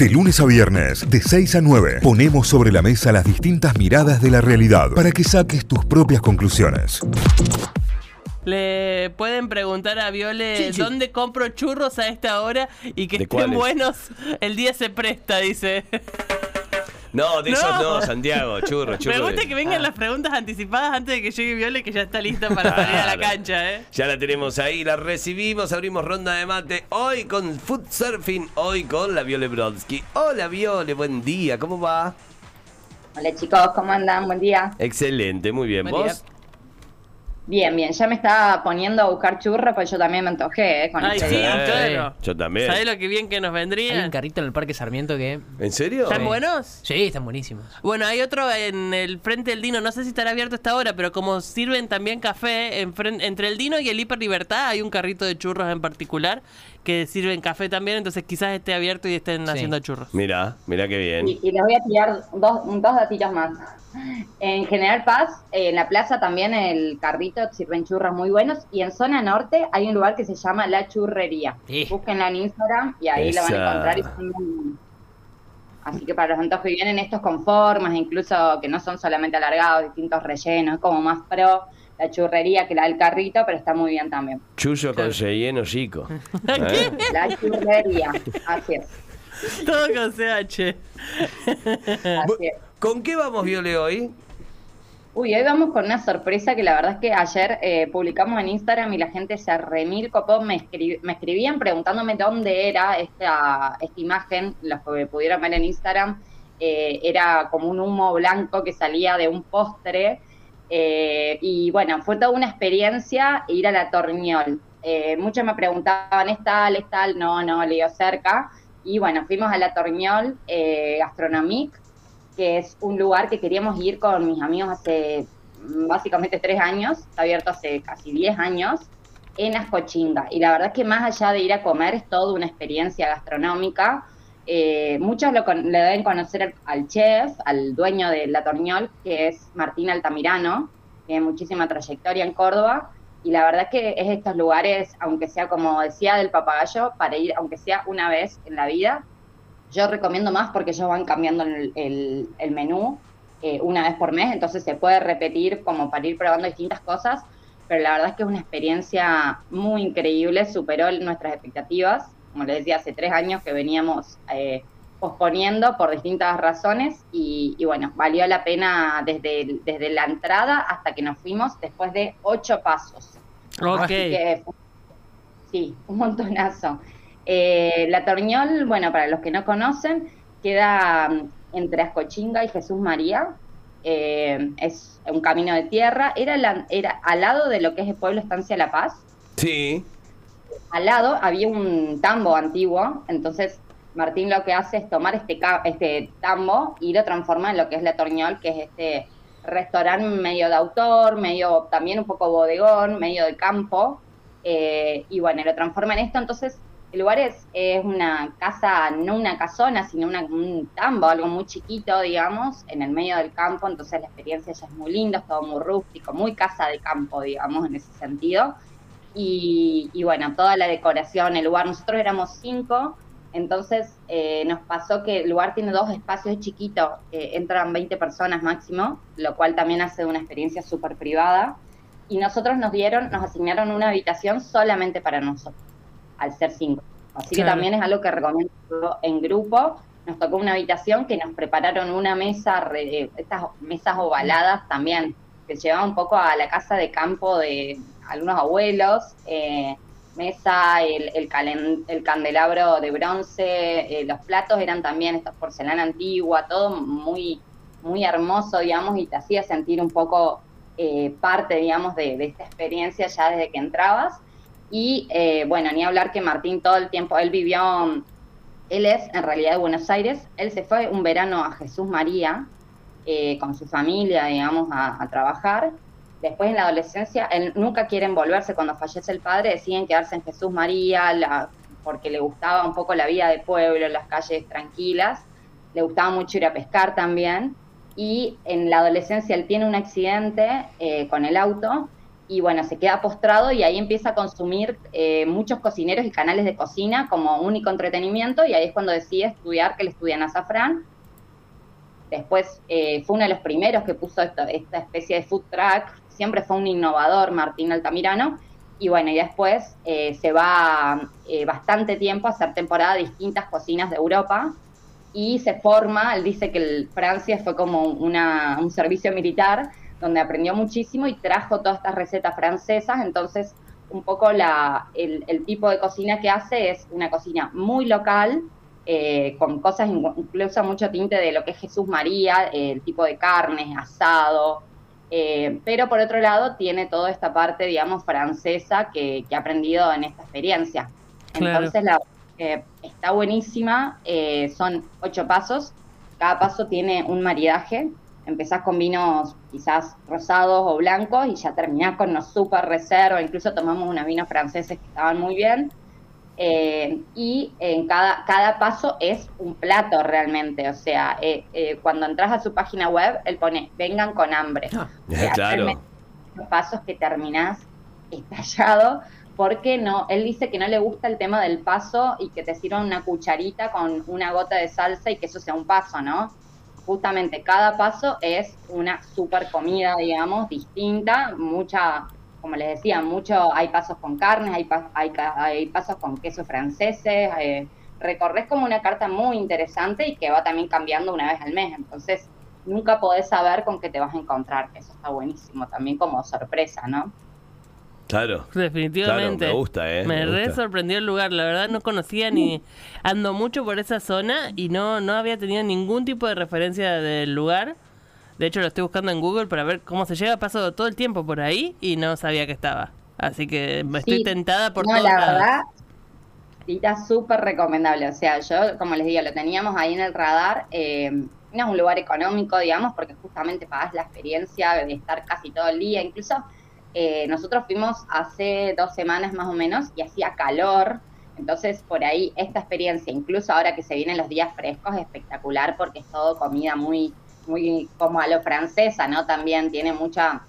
De lunes a viernes, de 6 a 9, ponemos sobre la mesa las distintas miradas de la realidad para que saques tus propias conclusiones. Le pueden preguntar a Viole Sí, sí. dónde compro churros a esta hora y que ¿De estén cuáles? buenos. El día se presta, dice. No, de esos No. no, Santiago, churro, churro. Me gusta que vengan Ah. las preguntas anticipadas antes de que llegue Viole, que ya está lista para salir a la cancha, ¿eh? Ya la tenemos ahí, la recibimos, abrimos ronda de mate. Hoy con Food Surfing, hoy con la Viole Brodsky. Hola Viole, buen día, ¿cómo va? Hola chicos, ¿cómo andan? Buen día. Excelente, muy bien. Buen día. Bien, bien. Ya me estaba poniendo a buscar churros, pues yo también me antojé, ¿eh? Con Ay, este sí, día. claro. Yo también. ¿Sabés lo que bien que nos Hay vendría? un carrito en el Parque Sarmiento que... ¿En serio? ¿Están Sí. buenos? Sí, están buenísimos. Bueno, hay otro en el frente del Dino, no sé si estará abierto esta hora, pero como sirven también café en fren- entre el Dino y el Hiper Libertad, hay un carrito de churros en particular que sirven café también, entonces quizás esté abierto y estén Sí. haciendo churros. Mirá, mirá qué bien. Y, y les voy a tirar dos, dos datillos más. En General Paz, eh, en la plaza también el carrito sirven churros muy buenos. Y en zona norte hay un lugar que se llama La Churrería. Sí. Búsquenla en Instagram y ahí la van Esa. a encontrar. y son muy- Así que para los antojos que vienen estos con formas, incluso que no son solamente alargados, distintos rellenos, es como más pro la churrería que la del carrito, pero está muy bien también. Chullo con relleno chico. ¿Qué? ¿Eh? La churrería, así es. Todo con CH. Así es. ¿Con qué vamos, Viole, hoy? Uy, hoy vamos con una sorpresa que la verdad es que ayer eh, publicamos en Instagram y la gente se remil copó, me, escri- me escribían preguntándome dónde era esta, esta imagen, los que pudieron ver en Instagram, eh, era como un humo blanco que salía de un postre eh, y bueno, fue toda una experiencia ir a la Torniol. Eh, muchos me preguntaban, ¿es tal, es tal? No, no, le digo cerca. Y bueno, fuimos a la Torniol eh, Gastronomique, que es un lugar que queríamos ir con mis amigos hace mm, básicamente tres años, está abierto hace casi diez años, en Ascochinga. Y la verdad es que más allá de ir a comer, es toda una experiencia gastronómica. Eh, muchos lo le deben conocer al, chef, al dueño de La Torñol, que es Martín Altamirano, tiene muchísima trayectoria en Córdoba. Y la verdad es que es estos lugares, aunque sea como decía del papagayo, para ir, aunque sea una vez en la vida, yo recomiendo más porque ellos van cambiando el, el- el menú eh, una vez por mes, entonces se puede repetir como para ir probando distintas cosas, pero la verdad es que es una experiencia muy increíble, superó nuestras expectativas, como les decía, hace tres años que veníamos eh, posponiendo por distintas razones y, y bueno, valió la pena desde, desde la entrada hasta que nos fuimos después de ocho pasos. Ok. Así que, sí, un montonazo. Eh, la Torñol, bueno, para los que no conocen, queda mm, entre Ascochinga y Jesús María. Eh, es un camino de tierra. Era, la- era al lado de lo que es el pueblo Estancia La Paz. Sí. Al lado había un tambo antiguo, entonces Martín lo que hace es tomar este, este tambo y lo transforma en lo que es la Torñol, que es este restaurante medio de autor, medio también un poco bodegón, medio de campo, eh, y bueno, lo transforma en esto, entonces el lugar es, una casa, no una casona, sino un tambo, algo muy chiquito, digamos, en el medio del campo, entonces la experiencia ya es muy linda, es todo muy rústico, muy casa de campo, digamos, en ese sentido. Y, bueno, toda la decoración, el lugar, nosotros éramos cinco, entonces eh, nos pasó que el lugar tiene dos espacios chiquitos, entran 20 personas máximo, lo cual también hace una experiencia súper privada. Y nosotros nos dieron, nos asignaron una habitación solamente para nosotros, al ser cinco. Así que también es algo que recomiendo en grupo. Nos tocó una habitación que nos prepararon una mesa, re- eh, estas mesas ovaladas también, que llevaba un poco a la casa de campo de algunos abuelos. eh, mesa, el, el, calen- el candelabro de bronce, eh, los platos eran también esta porcelana antigua, todo muy, muy hermoso, digamos, y te hacía sentir un poco eh, parte, digamos, de, de esta experiencia ya desde que entrabas. Y eh, bueno, ni hablar que Martín todo el tiempo, él vivió, él es en realidad de Buenos Aires, él se fue un verano a Jesús María eh, con su familia, digamos, a, trabajar. Después en la adolescencia, él nunca quieren volverse cuando fallece el padre, deciden quedarse en Jesús María, la, porque le gustaba un poco la vida de pueblo, las calles tranquilas, le gustaba mucho ir a pescar también, y en la adolescencia él tiene un accidente eh, con el auto y bueno, se queda postrado y ahí empieza a consumir eh, muchos cocineros y canales de cocina como único entretenimiento y ahí es cuando decide estudiar que le estudian azafrán. Después eh, fue uno de los primeros que puso esta, esta especie de food truck, siempre fue un innovador Martín Altamirano y bueno, y después eh, se va eh, bastante tiempo a hacer temporada de distintas cocinas de Europa y se forma, él dice que el Francia fue como una, un servicio militar donde aprendió muchísimo y trajo todas estas recetas francesas, entonces un poco la, el, el tipo de cocina que hace es una cocina muy local, eh, con cosas, incluso mucho tinte de lo que es Jesús María, eh, el tipo de carnes, asado, eh, pero por otro lado tiene toda esta parte, digamos, francesa que, que ha aprendido en esta experiencia. Claro. Entonces la, está buenísima, eh, son ocho pasos, cada paso tiene un maridaje, empezás con vinos quizás rosados o blancos y ya terminás con unos super reservas, incluso tomamos unos vinos franceses que estaban muy bien. Eh, y en cada, cada paso es un plato realmente, o sea, eh, eh, cuando entras a su página web, él pone, vengan con hambre. Ah. O sea, Claro. los pasos que terminás estallado, porque no, él dice que no le gusta el tema del paso y que te sirvan una cucharita con una gota de salsa y que eso sea un paso, ¿no? Justamente cada paso es una super comida, digamos, distinta, mucha, como les decía, mucho, hay pasos con carnes, hay, hay, hay pasos con quesos franceses, eh, recorres como una carta muy interesante y que va también cambiando una vez al mes, entonces nunca podés saber con qué te vas a encontrar, eso está buenísimo, también como sorpresa, ¿no? Claro. Definitivamente. Claro, me gusta, eh, Me, me re sorprendió el lugar, la verdad no conocía ni ando mucho por esa zona y no no había tenido ningún tipo de referencia del lugar. De hecho lo estoy buscando en Google para ver cómo se llega, paso todo el tiempo por ahí y no sabía que estaba. Así que me estoy Sí. tentada por no, todos la lados. verdad, está súper recomendable. O sea, yo, como les digo, lo teníamos ahí en el radar. eh, no es un lugar económico, digamos, porque justamente pagás la experiencia de estar casi todo el día. Incluso eh, nosotros fuimos hace dos semanas más o menos y hacía calor. Entonces, por ahí, esta experiencia, incluso ahora que se vienen los días frescos, es espectacular porque es todo comida muy, muy como a lo francesa, ¿no? También tiene mucha,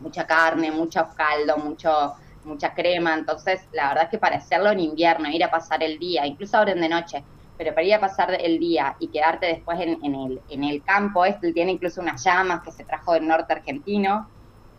mucha carne, mucho caldo, mucho, mucha crema. Entonces, la verdad es que para hacerlo en invierno, ir a pasar el día, incluso abren de noche, pero para ir a pasar el día y quedarte después en, en el, en el campo, este tiene incluso unas llamas que se trajo del norte argentino,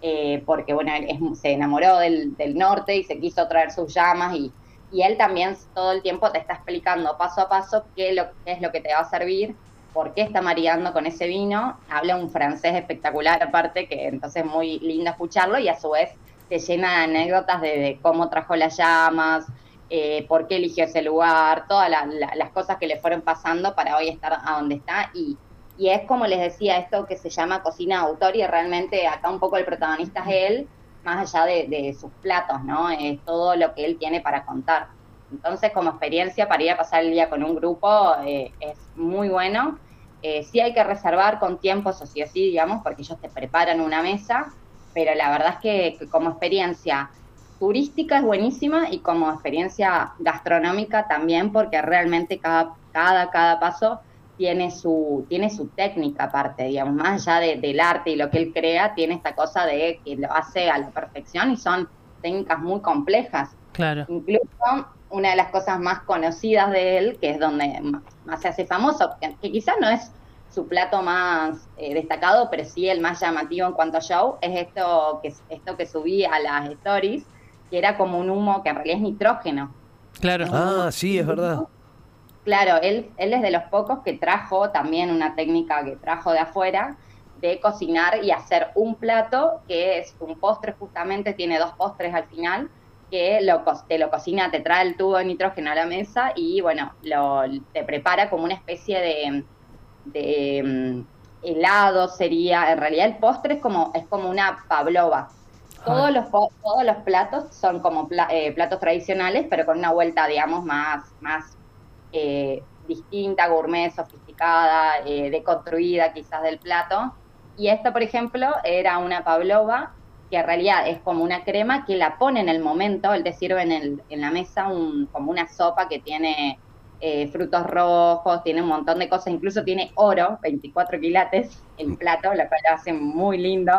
eh, porque bueno, él es- se enamoró del, norte y se quiso traer sus llamas y, él también todo el tiempo te está explicando paso a paso qué, lo, qué es lo que te va a servir, por qué está maridando con ese vino, habla un francés espectacular aparte, que entonces es muy lindo escucharlo y a su vez te llena de anécdotas de, cómo trajo las llamas, eh, por qué eligió ese lugar, todas la- la- las cosas que le fueron pasando para hoy estar a donde está y, y es como les decía, esto que se llama cocina de autor y realmente acá un poco el protagonista es él, más allá de, de sus platos, ¿no? Es todo lo que él tiene para contar. Entonces, como experiencia para ir a pasar el día con un grupo eh, es muy bueno. Eh, sí hay que reservar con tiempo, eso sí o sí, digamos, porque ellos te preparan una mesa, pero la verdad es que, que como experiencia turística es buenísima y como experiencia gastronómica también, porque realmente cada, cada, cada paso tiene su, tiene su técnica aparte, digamos, más allá de- del arte y lo que él crea, tiene esta cosa de que lo hace a la perfección y son técnicas muy complejas. Claro. Incluso una de las cosas más conocidas de él, que es donde más, se hace famoso, que, que quizás no es su plato más eh, destacado, pero sí el más llamativo en cuanto a show, es esto que, esto que subí a las stories, que era como un humo que en realidad es nitrógeno. Claro. Ah, sí, es verdad. Claro, él, él es de los pocos que trajo también una técnica que trajo de afuera de cocinar y hacer un plato que es un postre justamente, tiene dos postres al final, que lo, te lo cocina, te trae el tubo de nitrógeno a la mesa y bueno, lo, te prepara como una especie de, de mm, helado sería, en realidad el postre es como, es como una pavlova. Todos los, todos los platos son como pla- eh, platos tradicionales, pero con una vuelta, digamos, más, más eh, distinta, gourmet, sofisticada, eh, deconstruida quizás del plato. Y esta, por ejemplo, era una pavlova, que en realidad es como una crema que la pone en el momento, él te sirve en, el, en la mesa un, como una sopa que tiene eh, frutos rojos, tiene un montón de cosas, incluso tiene oro, 24 quilates, el plato, lo cual lo hace muy lindo.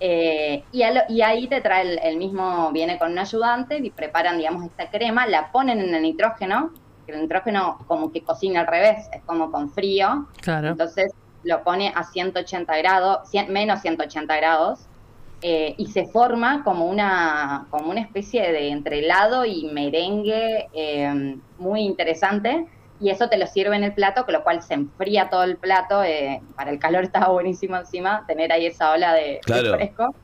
Eh, y, lo- y ahí te trae el, el mismo, viene con un ayudante y preparan, digamos, esta crema, la ponen en el nitrógeno, que el nitrógeno como que cocina al revés, es como con frío, Claro. entonces lo pone a 180 grados, cien- menos 180 grados, eh, y se forma como una, como una especie de entre helado y merengue eh, muy interesante. Y eso te lo sirve en el plato, con lo cual se enfría todo el plato. eh, para el calor estaba buenísimo encima, tener ahí esa ola de, de Claro. fresco.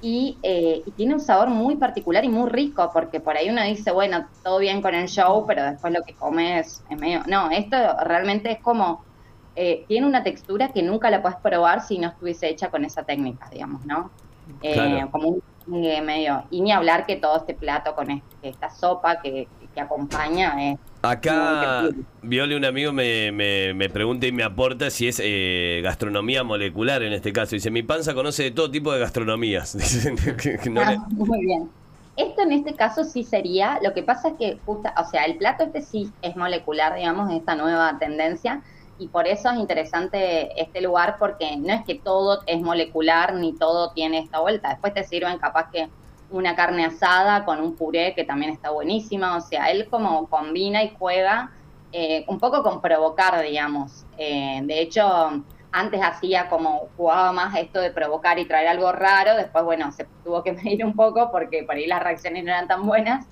Y, eh, y tiene un sabor muy particular y muy rico, porque por ahí uno dice, bueno, todo bien con el show, pero después lo que comes es medio... No, esto realmente es como... eh, tiene una textura que nunca la puedes probar si no estuviese hecha con esa técnica, digamos, ¿no? Eh, Claro. Como un merengue medio... Y ni hablar que todo este plato con este- esta sopa que, que acompaña es... Acá. Viole, un amigo me, me, me pregunta y me aporta si es eh, gastronomía molecular en este caso. Dice, mi panza conoce de todo tipo de gastronomías. No le- Ah, muy bien. Esto en este caso sí sería, lo que pasa es que, justa, o sea, el plato este sí es molecular, digamos, esta nueva tendencia, y por eso es interesante este lugar, porque no es que todo es molecular ni todo tiene esta vuelta. Después te sirven capaz que una carne asada con un puré que también está buenísima, o sea, él como combina y juega eh, un poco con provocar, digamos. Eh, de hecho, antes hacía como jugaba más esto de provocar y traer algo raro, después, bueno, se tuvo que medir un poco porque por ahí las reacciones no eran tan buenas,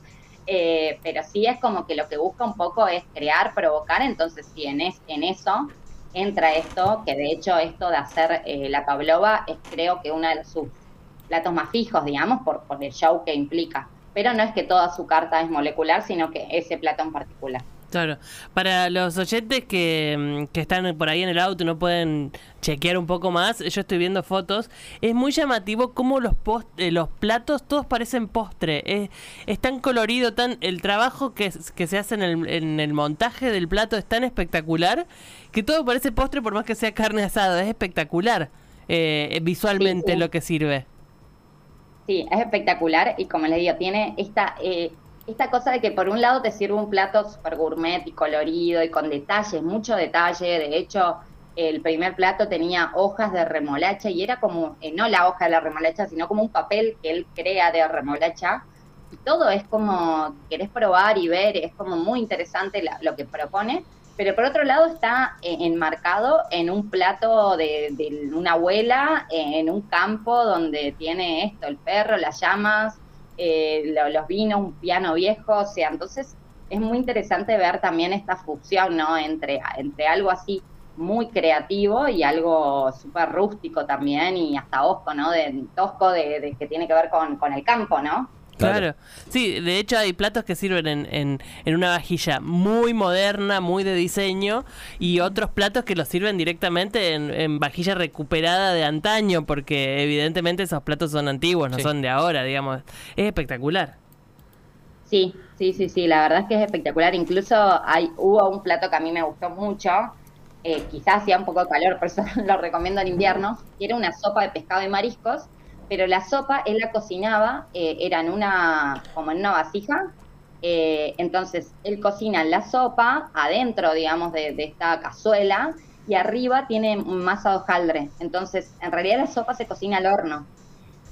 eh, pero sí es como que lo que busca un poco es crear, provocar, entonces sí, en, es, en eso entra esto, que de hecho esto de hacer eh, la pavlova es creo que uno de sus platos más fijos, digamos, por, por el show que implica. Pero no es que toda su carta es molecular, sino que ese plato en particular. Claro. Para los oyentes que, mm, que están por ahí en el auto y no pueden chequear un poco más, yo estoy viendo fotos. Es muy llamativo cómo los post eh, los platos todos parecen postre. Es, es tan colorido, tan el trabajo que, que se hace en el, en el montaje del plato es tan espectacular que todo parece postre por más que sea carne asada. Es espectacular eh, visualmente Sí, sí. lo que sirve. Sí, es espectacular y como les digo, tiene esta, eh, esta cosa de que por un lado te sirve un plato super gourmet y colorido y con detalles, mucho detalle. De hecho, el primer plato tenía hojas de remolacha y era como, eh, no la hoja de la remolacha, sino como un papel que él crea de remolacha. Y todo es como, querés probar y ver, es como muy interesante la- lo que propone. Pero por otro lado está eh, enmarcado en un plato de, de una abuela, eh, en un campo donde tiene esto, el perro, las llamas, eh, lo- los vinos, un piano viejo, o sea, entonces es muy interesante ver también esta fusión, ¿no? Entre, entre algo así muy creativo y algo súper rústico también y hasta osco, ¿no? De, tosco de, de que tiene que ver con, con el campo, ¿no? Claro. Claro. Sí, de hecho hay platos que sirven en, en, en una vajilla muy moderna, muy de diseño, y otros platos que los sirven directamente en, en vajilla recuperada de antaño, porque evidentemente esos platos son antiguos, no Sí. son de ahora, digamos. Es espectacular. Sí, sí, sí, sí, la verdad es que es espectacular. Incluso hay, hubo un plato que a mí me gustó mucho, eh, quizás hacía un poco de calor, por eso lo recomiendo en invierno, que era una sopa de pescado y mariscos, pero la sopa él la cocinaba, eh, era en una, como en una vasija, eh, entonces él cocina la sopa adentro, digamos, de, de esta cazuela y arriba tiene masa de hojaldre. Entonces, en realidad la sopa se cocina al horno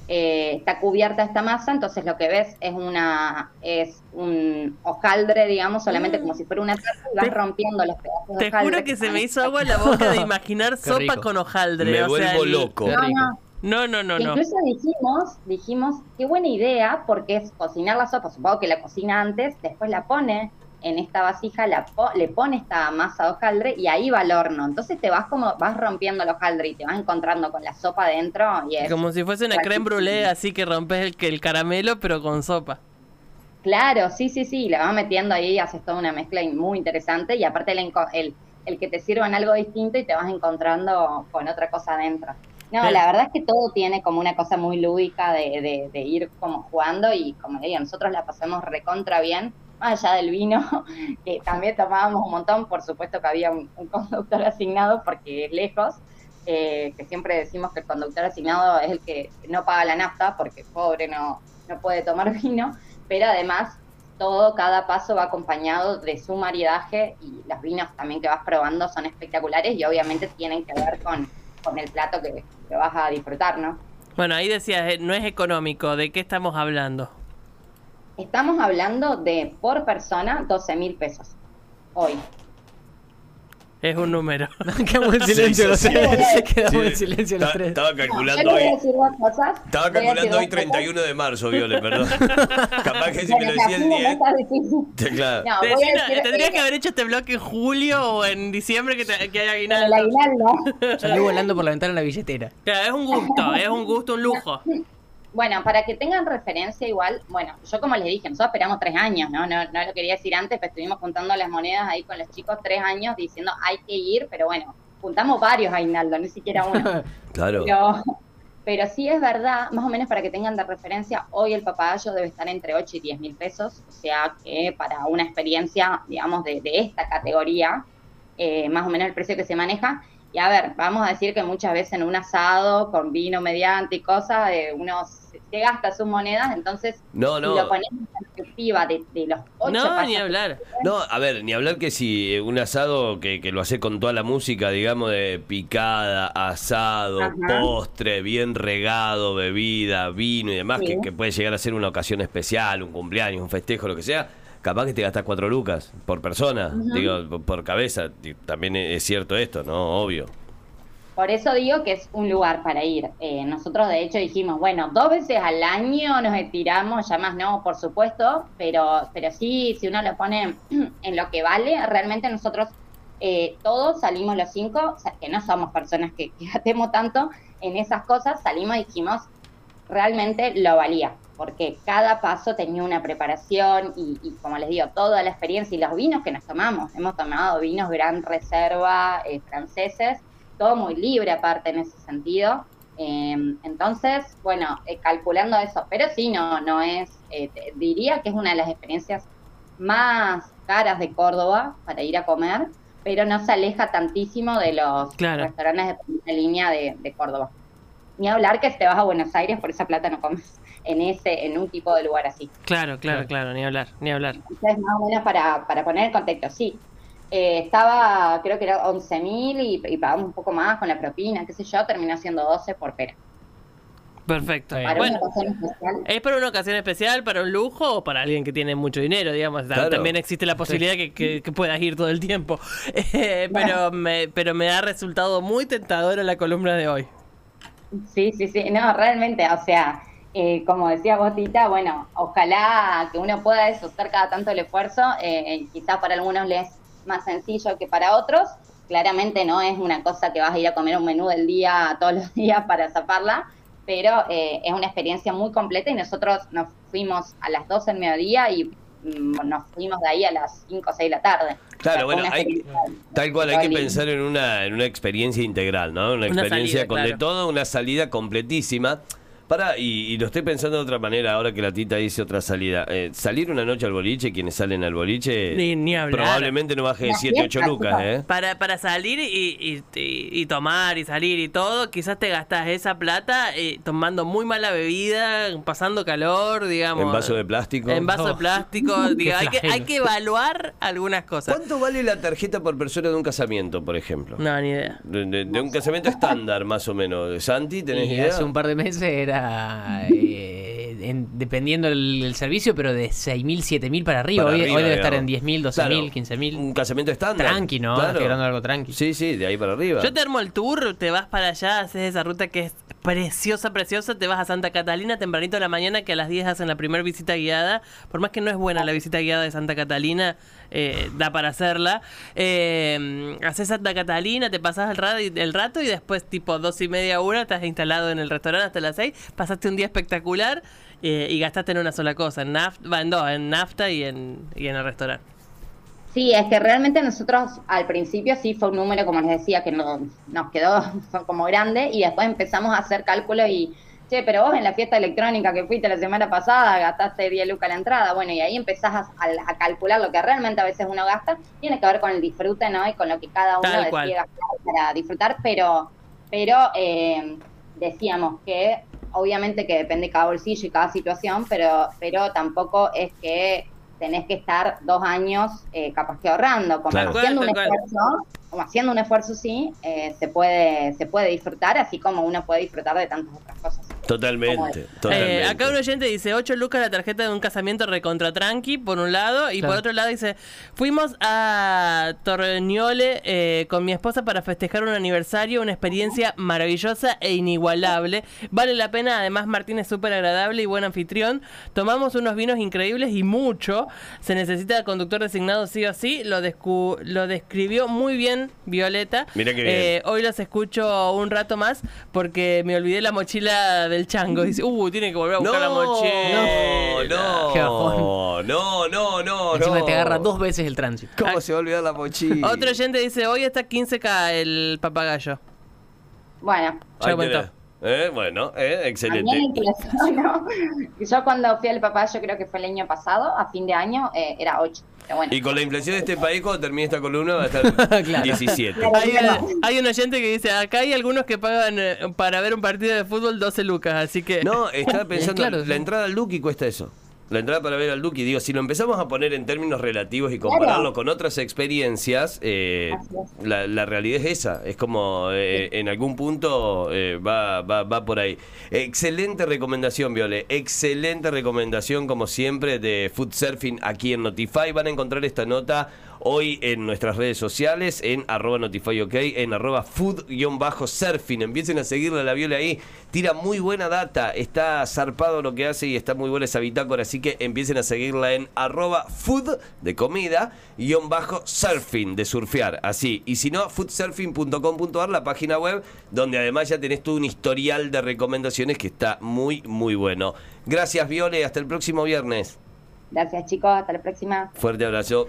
eh, está cubierta esta masa, entonces lo que ves es una es un hojaldre, digamos, solamente como si fuera una taza y vas Te- rompiendo los pedazos de Te juro que se me hizo agua en la boca de imaginar sopa rico. con hojaldre. Me o sea, vuelvo el- loco. No, no, No, no, no, no. Incluso dijimos, dijimos, qué buena idea, porque es cocinar la sopa, supongo que la cocina antes, después la pone en esta vasija, la po- le pone esta masa de hojaldre y ahí va al horno. Entonces te vas como, vas rompiendo el hojaldre y te vas encontrando con la sopa dentro y es Como si fuese una creme brûlée, así que rompes el, que el caramelo, pero con sopa. Claro, sí, sí, sí, le vas metiendo ahí, haces toda una mezcla muy interesante y aparte el, el, el que te sirvan algo distinto y te vas encontrando con otra cosa adentro. No, Pero- la verdad es que todo tiene como una cosa muy lúdica de, de, de ir como jugando y como le digo, nosotros la pasamos recontra bien, más allá del vino, que también tomábamos un montón, por supuesto que había un, un conductor asignado porque es lejos, eh, que siempre decimos que el conductor asignado es el que no paga la nafta porque pobre no, no puede tomar vino, pero además todo, cada paso va acompañado de su maridaje y los vinos también que vas probando son espectaculares y obviamente tienen que ver con, con el plato que, que vas a disfrutar, ¿no? Bueno, ahí decías, eh, no es económico. ¿De qué estamos hablando? Estamos hablando de por persona 12 mil pesos hoy. Es un número. Quedamos en silencio los tres. Quedamos Sí, en silencio los tres. Estaba calculando hoy. Estaba calculando hoy dos cosas. 31 de marzo, Viole, perdón. Capaz que si me lo decía el no 10. está difícil. Sí, claro. No, Te voy a decía, decir, tendrías eh, que haber hecho este bloque en julio o en diciembre que, te- que hay aguinaldo. aguinaldo. Salió volando por la ventana la billetera. Claro, es un gusto, es un gusto, un lujo. Bueno, para que tengan referencia igual, bueno, yo como les dije, nosotros esperamos tres años, ¿no? No, no lo quería decir antes, pero estuvimos juntando las monedas ahí con los chicos tres años diciendo hay que ir, pero bueno, juntamos varios aguinaldos, ni siquiera uno. Claro. Pero, pero sí es verdad, más o menos para que tengan de referencia, hoy el papagayo debe estar entre 8 y 10 mil pesos, o sea que para una experiencia, digamos, de, de esta categoría, eh, más o menos el precio que se maneja. Y a ver, vamos a decir que muchas veces en un asado con vino mediante y cosas, eh, uno se, gasta sus monedas, entonces No, no. lo ponemos en perspectiva de, de los ocho No, ni hablar. No, a ver, ni hablar que si un asado que, que lo hace con toda la música, digamos, de picada, asado, Ajá. postre, bien regado, bebida, vino y demás, Sí. que, que puede llegar a ser una ocasión especial, un cumpleaños, un festejo, lo que sea, capaz que te gastas cuatro lucas por persona, digo, por- cabeza. También es cierto esto, ¿no? Obvio. Por eso digo que es un lugar para ir. Eh, nosotros de hecho dijimos, bueno, dos veces al año nos estiramos, ya más no, por supuesto, pero, pero sí, si uno lo pone en lo que vale, realmente nosotros eh, todos salimos los cinco, o sea, que no somos personas que, que gastemos tanto en esas cosas, salimos y dijimos, realmente lo valía, porque cada paso tenía una preparación y, y, como les digo, toda la experiencia y los vinos que nos tomamos. Hemos tomado vinos Gran Reserva, eh, franceses, todo muy libre aparte en ese sentido. Eh, entonces, bueno, eh, calculando eso, pero sí, no, no es, eh, te- diría que es una de las experiencias más caras de Córdoba para ir a comer, pero no se aleja tantísimo de los Claro. restaurantes de primera línea de, de Córdoba. Ni hablar que si te vas a Buenos Aires, por esa plata no comes en ese, en un tipo de lugar así. Claro, claro, claro, ni hablar, ni hablar. Entonces, más o menos para, para poner el contexto, sí. Eh, estaba, creo que era 11 mil y, y pagamos un poco más con la propina, qué sé yo, terminó siendo 12 por pera. Perfecto. Para Bueno, una ocasión especial. ¿es para una ocasión especial, para un lujo o para alguien que tiene mucho dinero, digamos? Claro. También existe la posibilidad que, que- que puedas ir todo el tiempo. Eh, pero, me, pero me ha resultado muy tentadora la columna de hoy. Sí, sí, sí, no, realmente, o sea, eh, como decía vos, Tita, bueno, ojalá que uno pueda eso, hacer cada tanto el esfuerzo, eh, quizás para algunos les es más sencillo que para otros, claramente no es una cosa que vas a ir a comer un menú del día todos los días para zaparla, pero eh, es una experiencia muy completa y nosotros nos fuimos a las 12 del mediodía y nos fuimos de ahí a las 5 o 6 de la tarde. Claro, bueno, hay- Tal cual, hay que pensar en una, en una experiencia integral, ¿no? Una Una experiencia salida, con de todo, una salida completísima. Para, y, y lo estoy pensando de otra manera ahora que la tita dice otra salida. Eh, salir una noche al boliche, quienes salen al boliche, Ni- ni hablar. probablemente no baje de Una 7, 8 fiesta, lucas. ¿eh? Para, para salir y, y- y- y tomar y salir y todo, quizás te gastas esa plata eh, tomando muy mala bebida, pasando calor, digamos. En vaso de plástico. En vaso de plástico. digo, hay, que, hay que evaluar algunas cosas. ¿Cuánto vale la tarjeta por persona de un casamiento, por ejemplo? No, ni idea. De, de- de un casamiento estándar, más o menos. Santi, ¿tenés Y idea? hace un par de meses era, eh, en- dependiendo el, el servicio, pero de 6.000, 7.000 para arriba. Para hoy, arriba, hoy debe estar en 10.000, 12.000, Claro, 15.000. Un casamiento estándar. Tranqui, ¿no? Claro. Estoy algo tranqui. Sí, sí, de ahí para arriba. Yo te armo el tour, te vas para allá, haces esa ruta que es preciosa, preciosa, te vas a Santa Catalina tempranito a la mañana, que a las 10 hacen la primera visita guiada. Por más que no es buena la visita guiada de Santa Catalina, eh, da para hacerla. Eh, haces Santa Catalina, te pasas el, ra- el rato y después, tipo dos y media, una, estás instalado en el restaurante hasta las 6. Pasaste un día espectacular eh, y gastaste en una sola cosa, en nafta, en dos, en nafta y en, y en el restaurante. Sí, es que realmente nosotros al principio sí fue un número, como les decía, que no- nos quedó como grande y después empezamos a hacer cálculos y, che, pero vos en la fiesta electrónica que fuiste la semana pasada gastaste 10 lucas la entrada, bueno, y ahí empezás a, a- a calcular lo que realmente a veces uno gasta, tiene que ver con el disfrute, ¿no? Y con lo que cada uno Tal cual. decide gastar para disfrutar, pero, pero eh, decíamos que obviamente que depende cada bolsillo y cada situación, pero, pero tampoco es que tenés que estar dos años eh, capaz que ahorrando, como Claro. haciendo un esfuerzo, como haciendo un esfuerzo sí, eh, se puede, se puede disfrutar, así como uno puede disfrutar de tantas otras cosas. Totalmente, totalmente. Eh, acá un oyente dice 8 lucas la tarjeta de un casamiento recontra tranqui, por un lado, y por otro lado dice, fuimos a Torreñole eh, con mi esposa para festejar un aniversario, una experiencia maravillosa e inigualable. Vale la pena, además Martín es súper agradable y buen anfitrión. Tomamos unos vinos increíbles y mucho. Se necesita conductor designado sí o sí. Lo, descu- lo describió muy bien Violeta. Mira qué bien. Eh, hoy los escucho un rato más porque me olvidé la mochila del chango. Dice, uh, tiene que volver a buscar la mochila. no, Qué no, bajón. no, no, no, Encima no. te agarra dos veces el tránsito. ¿Cómo se va a olvidar la mochila? Otro oyente dice, hoy está 15k el papagayo. Bueno, Ya Ahí aumentó. tenés. Eh, bueno, eh, excelente. Yo cuando fui al papagayo, creo que fue el año pasado, a fin de año, eh, era 8. Pero bueno. Y con la inflación de este país, cuando termine esta columna, va a estar Claro. 17. Hay, un- hay un oyente que dice, acá hay algunos que pagan eh, para ver un partido de fútbol 12 lucas, así que... No, estaba pensando, Claro, la sí. entrada al Duki cuesta eso. La entrada para ver al Duki, digo, si lo empezamos a poner en términos relativos y compararlo con otras experiencias, eh, la realidad es esa. Es como eh, en algún punto eh, va, va, va por ahí. Excelente recomendación, Viole. Excelente recomendación, como siempre, de Food Surfing aquí en Notify. Van a encontrar esta nota hoy en nuestras redes sociales, en arroba notifyok, en arroba food-surfing. Empiecen a seguirle a la Viole ahí. Tira muy buena data. Está zarpado lo que hace y está muy buena esa bitácora. Así que empiecen a seguirla en arroba food de comida, guion bajo surfing, de surfear. Así. Y si no, foodsurfing.com.ar, la página web, donde además ya tenés todo un historial de recomendaciones que está muy, muy bueno. Gracias, Viole. Hasta el próximo viernes. Gracias, chicos. Hasta la próxima. Fuerte abrazo.